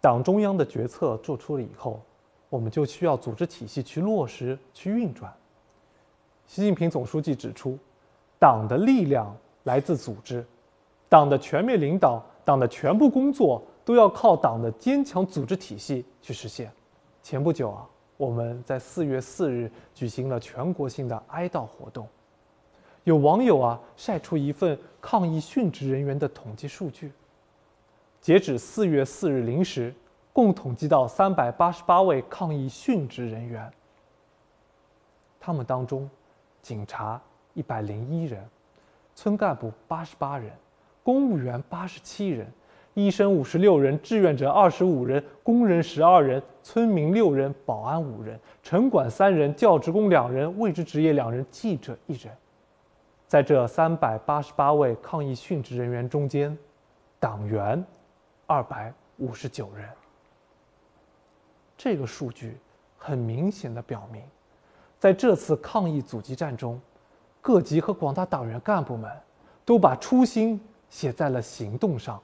党中央的决策做出了以后，我们就需要组织体系去落实、去运转。习近平总书记指出，党的力量来自组织，党的全面领导、党的全部工作都要靠党的坚强组织体系去实现。前不久啊，我们在四月四日举行了全国性的哀悼活动，有网友啊晒出一份抗疫殉职人员的统计数据。截止四月四日零时，共统计到三百八十八位抗疫殉职人员。他们当中，警察一百零一人，村干部八十八人，公务员八十七人，医生五十六人，志愿者二十五人，工人十二人，村民六人，保安五人，城管三人，教职工两人，未知职业两人，记者一人。在这三百八十八位抗疫殉职人员中间，党员。二百五十九人，这个数据很明显的表明，在这次抗疫阻击战中，各级和广大党员干部们都把初心写在了行动上，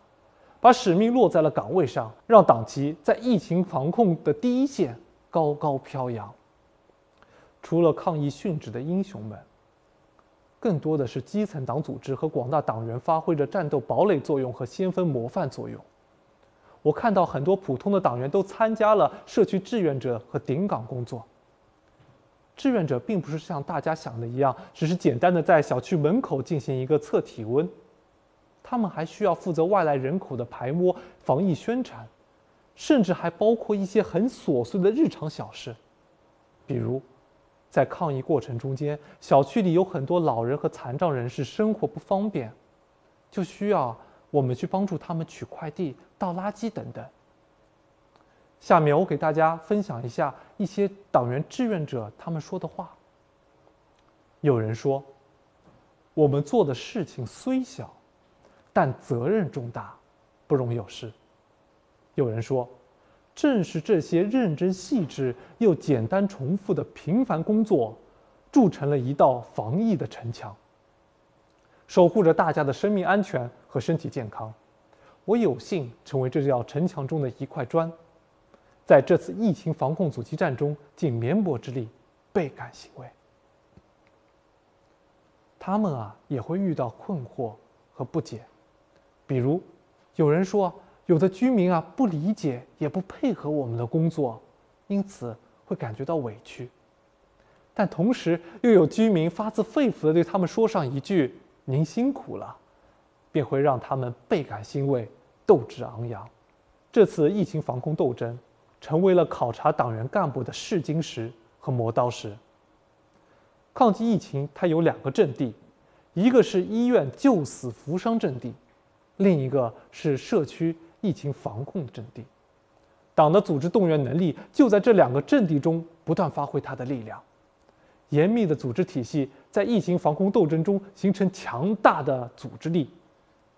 把使命落在了岗位上，让党旗在疫情防控的第一线高高飘扬。除了抗疫殉职的英雄们，更多的是基层党组织和广大党员发挥着战斗堡垒作用和先锋模范作用。我看到很多普通的党员都参加了社区志愿者和顶岗工作。志愿者并不是像大家想的一样，只是简单的在小区门口进行一个测体温，他们还需要负责外来人口的排摸、防疫宣传，甚至还包括一些很琐碎的日常小事，比如，在抗疫过程中间，小区里有很多老人和残障人士生活不方便，就需要。我们去帮助他们取快递、倒垃圾等等。下面我给大家分享一下一些党员志愿者他们说的话。有人说：“我们做的事情虽小，但责任重大，不容有失。”有人说：“正是这些认真细致又简单重复的平凡工作，筑成了一道防疫的城墙。”守护着大家的生命安全和身体健康，我有幸成为这道城墙中的一块砖，在这次疫情防控阻击战中尽绵薄之力，倍感欣慰。他们啊也会遇到困惑和不解，比如有人说，有的居民啊不理解也不配合我们的工作，因此会感觉到委屈；但同时又有居民发自肺腑的对他们说上一句。您辛苦了，便会让他们倍感欣慰，斗志昂扬。这次疫情防控斗争，成为了考察党员干部的试金石和磨刀石。抗击疫情，它有两个阵地，一个是医院救死扶伤阵地，另一个是社区疫情防控阵地。党的组织动员能力就在这两个阵地中不断发挥它的力量。严密的组织体系在疫情防控斗争中形成强大的组织力，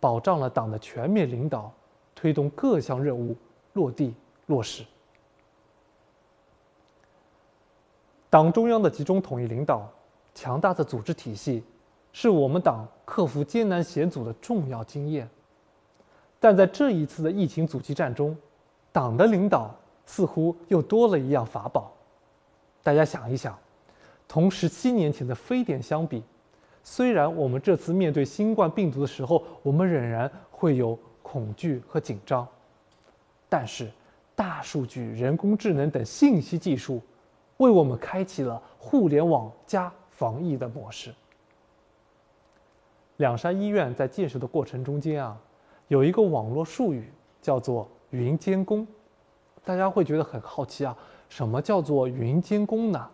保障了党的全面领导，推动各项任务落地落实。党中央的集中统一领导，强大的组织体系，是我们党克服艰难险阻的重要经验。但在这一次的疫情阻击战中，党的领导似乎又多了一样法宝。大家想一想。同十七年前的非典相比，虽然我们这次面对新冠病毒的时候，我们仍然会有恐惧和紧张，但是大数据、人工智能等信息技术，为我们开启了互联网加防疫的模式。两山医院在建设的过程中间啊，有一个网络术语叫做“云监工”，大家会觉得很好奇啊，什么叫做云监工呢？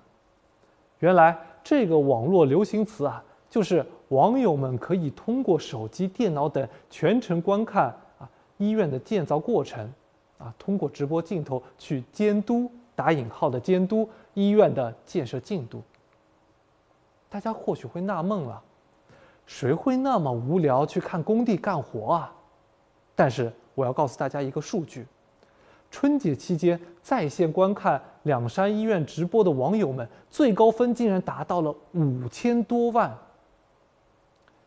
原来这个网络流行词啊，就是网友们可以通过手机、电脑等全程观看啊医院的建造过程，啊通过直播镜头去监督（打引号的监督）医院的建设进度。大家或许会纳闷了，谁会那么无聊去看工地干活啊？但是我要告诉大家一个数据。春节期间在线观看两山医院直播的网友们，最高分竟然达到了五千多万。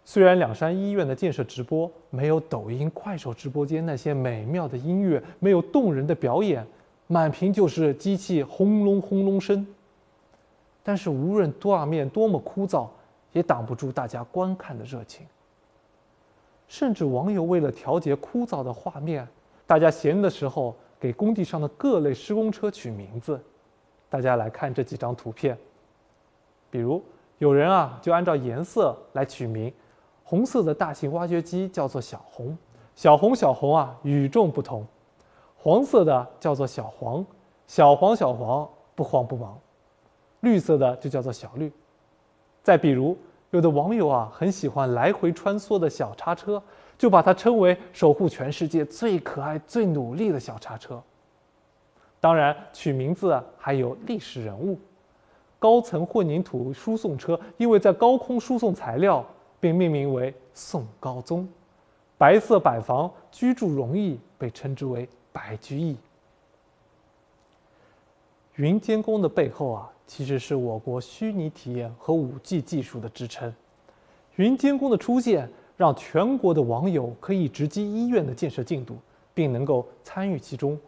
虽然两山医院的建设直播没有抖音、快手直播间那些美妙的音乐，没有动人的表演，满屏就是机器轰隆轰隆声，但是无论画面多么枯燥，也挡不住大家观看的热情。甚至网友为了调节枯燥的画面，大家闲的时候给工地上的各类施工车取名字。大家来看这几张图片，比如有人啊就按照颜色来取名。红色的大型挖掘机叫做小红，小红小红啊，与众不同。黄色的叫做小黄，小黄小黄不慌不忙。绿色的就叫做小绿。再比如，有的网友啊很喜欢来回穿梭的小叉车，就把它称为守护全世界最可爱、最努力的小叉车。当然，取名字还有历史人物，高层混凝土输送车，因为在高空输送材料。并命名为宋高宗，白色板房居住容易，被称之为白居易。云监工的背后啊，其实是我国虚拟体验和五 G 技术的支撑。云监工的出现，让全国的网友可以直击医院的建设进度，并能够参与其中，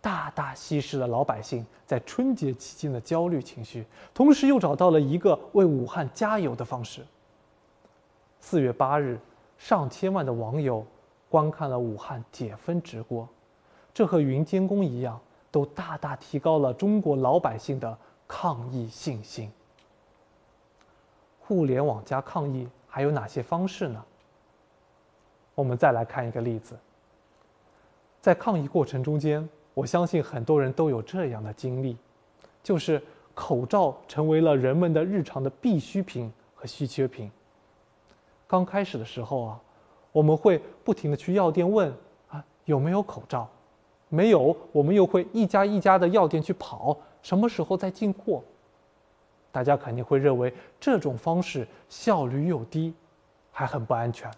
大大稀释了老百姓在春节期间的焦虑情绪，同时又找到了一个为武汉加油的方式。四月八日，上千万的网友观看了武汉解封直播，这和云监工一样，都大大提高了中国老百姓的抗疫信心。互联网加抗疫还有哪些方式呢？我们再来看一个例子。在抗疫过程中间，我相信很多人都有这样的经历，就是口罩成为了人们的日常的必需品和稀缺品。刚开始的时候啊，我们会不停的去药店问啊有没有口罩，没有，我们又会一家一家的药店去跑，什么时候再进货？大家肯定会认为这种方式效率又低，还很不安全，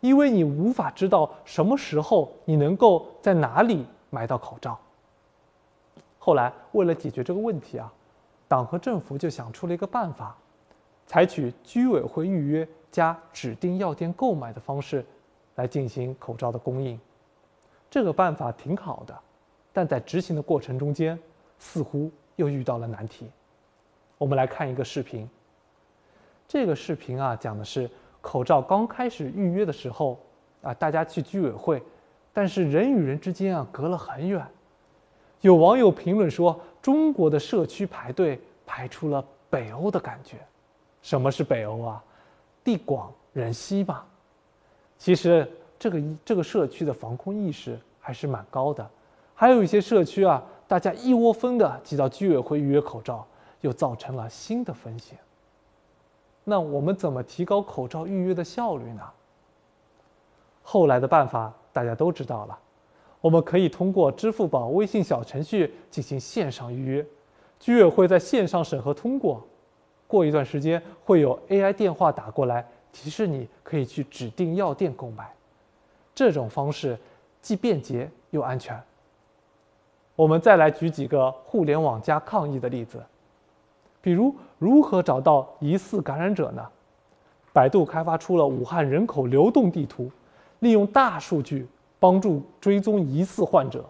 因为你无法知道什么时候你能够在哪里买到口罩。后来为了解决这个问题啊，党和政府就想出了一个办法，采取居委会预约。加指定药店购买的方式，来进行口罩的供应，这个办法挺好的，但在执行的过程中间，似乎又遇到了难题。我们来看一个视频。这个视频啊，讲的是口罩刚开始预约的时候啊，大家去居委会，但是人与人之间啊隔了很远。有网友评论说：“中国的社区排队排出了北欧的感觉。”什么是北欧啊？地广人稀嘛，其实这个这个社区的防控意识还是蛮高的。还有一些社区啊，大家一窝蜂的挤到居委会预约口罩，又造成了新的风险。那我们怎么提高口罩预约的效率呢？后来的办法大家都知道了，我们可以通过支付宝、微信小程序进行线上预约，居委会在线上审核通过。过一段时间会有 AI 电话打过来，提示你可以去指定药店购买。这种方式既便捷又安全。我们再来举几个互联网加抗疫的例子，比如如何找到疑似感染者呢？百度开发出了武汉人口流动地图，利用大数据帮助追踪疑似患者。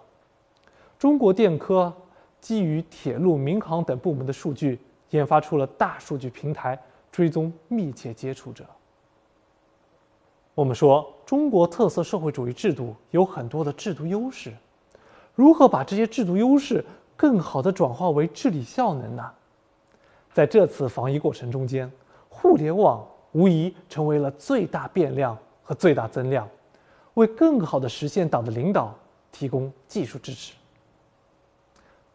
中国电科基于铁路、民航等部门的数据。研发出了大数据平台，追踪密切接触者。我们说，中国特色社会主义制度有很多的制度优势，如何把这些制度优势更好的转化为治理效能呢？在这次防疫过程中间，互联网无疑成为了最大变量和最大增量，为更好的实现党的领导提供技术支持。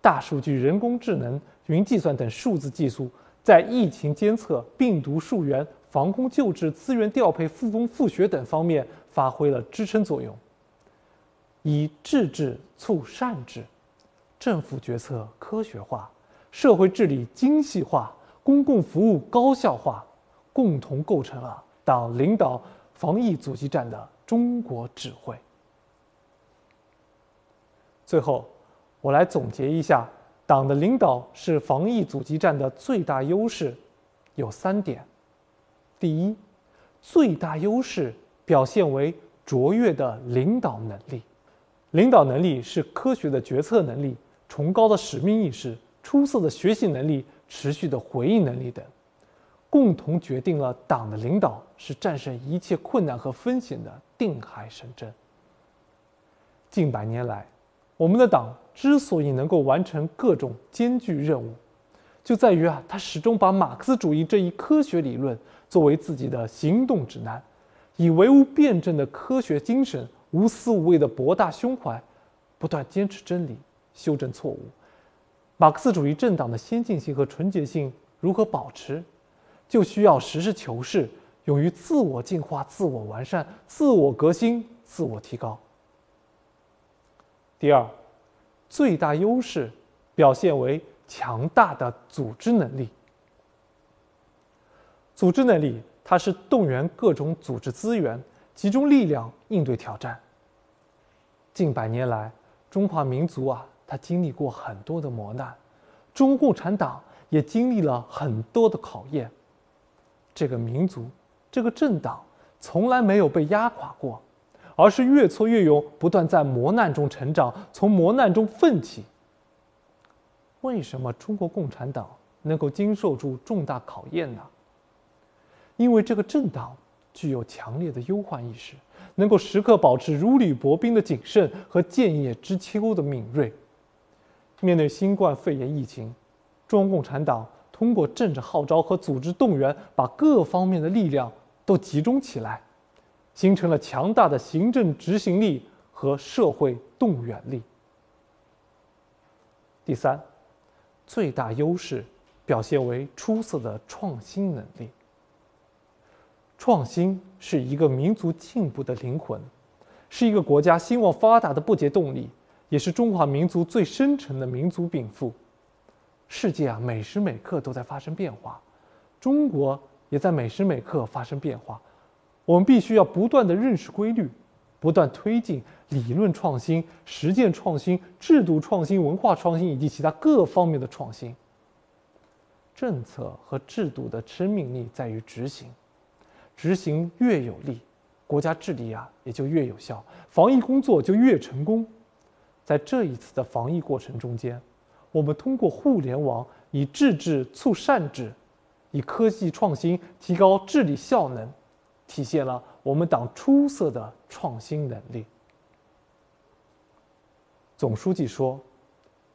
大数据、人工智能。云计算等数字技术在疫情监测、病毒溯源、防控救治、资源调配、复工复学等方面发挥了支撑作用，以治治促善治，政府决策科学化，社会治理精细化，公共服务高效化，共同构成了党领导防疫阻击战的中国智慧。最后，我来总结一下。党的领导是防疫阻击战的最大优势，有三点：第一，最大优势表现为卓越的领导能力。领导能力是科学的决策能力、崇高的使命意识、出色的学习能力、持续的回应能力等，共同决定了党的领导是战胜一切困难和风险的定海神针。近百年来，我们的党之所以能够完成各种艰巨任务，就在于啊，他始终把马克思主义这一科学理论作为自己的行动指南，以唯物辩证的科学精神。无私无畏的博大胸怀，不断坚持真理，修正错误。马克思主义政党的先进性和纯洁性如何保持，就需要实事求是，勇于自我进化、自我完善、自我革新、自我提高。第二，最大优势表现为强大的组织能力。组织能力，它是动员各种组织资源。集中力量应对挑战。近百年来，中华民族啊，它经历过很多的磨难，中国共产党也经历了很多的考验。这个民族，这个政党，从来没有被压垮过，而是越挫越勇，不断在磨难中成长，从磨难中奋起。为什么中国共产党能够经受住重大考验呢？因为这个政党。具有强烈的忧患意识，能够时刻保持如履薄冰的谨慎和剑叶知秋的敏锐。面对新冠肺炎疫情，中国共产党通过政治号召和组织动员，把各方面的力量都集中起来，形成了强大的行政执行力和社会动员力。第三，最大优势表现为出色的创新能力。创新是一个民族进步的灵魂，是一个国家兴旺发达的不竭动力，也是中华民族最深沉的民族禀赋。世界啊，每时每刻都在发生变化，中国也在每时每刻发生变化。我们必须要不断的认识规律，不断推进理论创新、实践创新、制度创新、文化创新以及其他各方面的创新。政策和制度的生命力在于执行。执行越有力，国家治理啊也就越有效，防疫工作就越成功。在这一次的防疫过程中间，我们通过互联网以智治促善治，以科技创新提高治理效能，体现了我们党出色的创新能力。总书记说，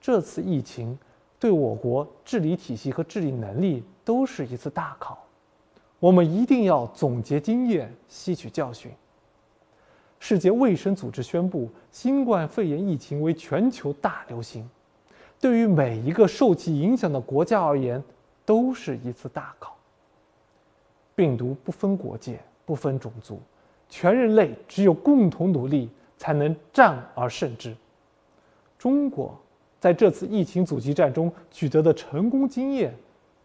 这次疫情对我国治理体系和治理能力都是一次大考。我们一定要总结经验，吸取教训。世界卫生组织宣布，新冠肺炎疫情为全球大流行，对于每一个受其影响的国家而言，都是一次大考。病毒不分国界，不分种族，全人类只有共同努力，才能战而胜之。中国在这次疫情阻击战中取得的成功经验，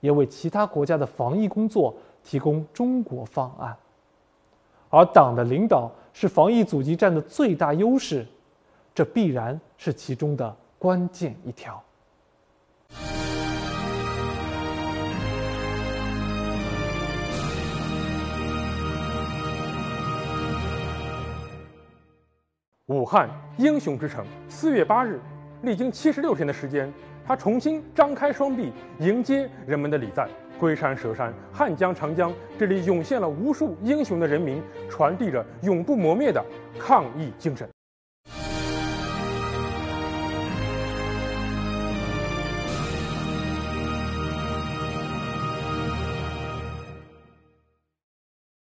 也为其他国家的防疫工作。提供中国方案，而党的领导是防疫阻击战的最大优势，这必然是其中的关键一条。武汉英雄之城，四月八日，历经七十六天的时间，他重新张开双臂迎接人们的礼赞。龟山、蛇山、汉江、长江，这里涌现了无数英雄的人民，传递着永不磨灭的抗疫精神。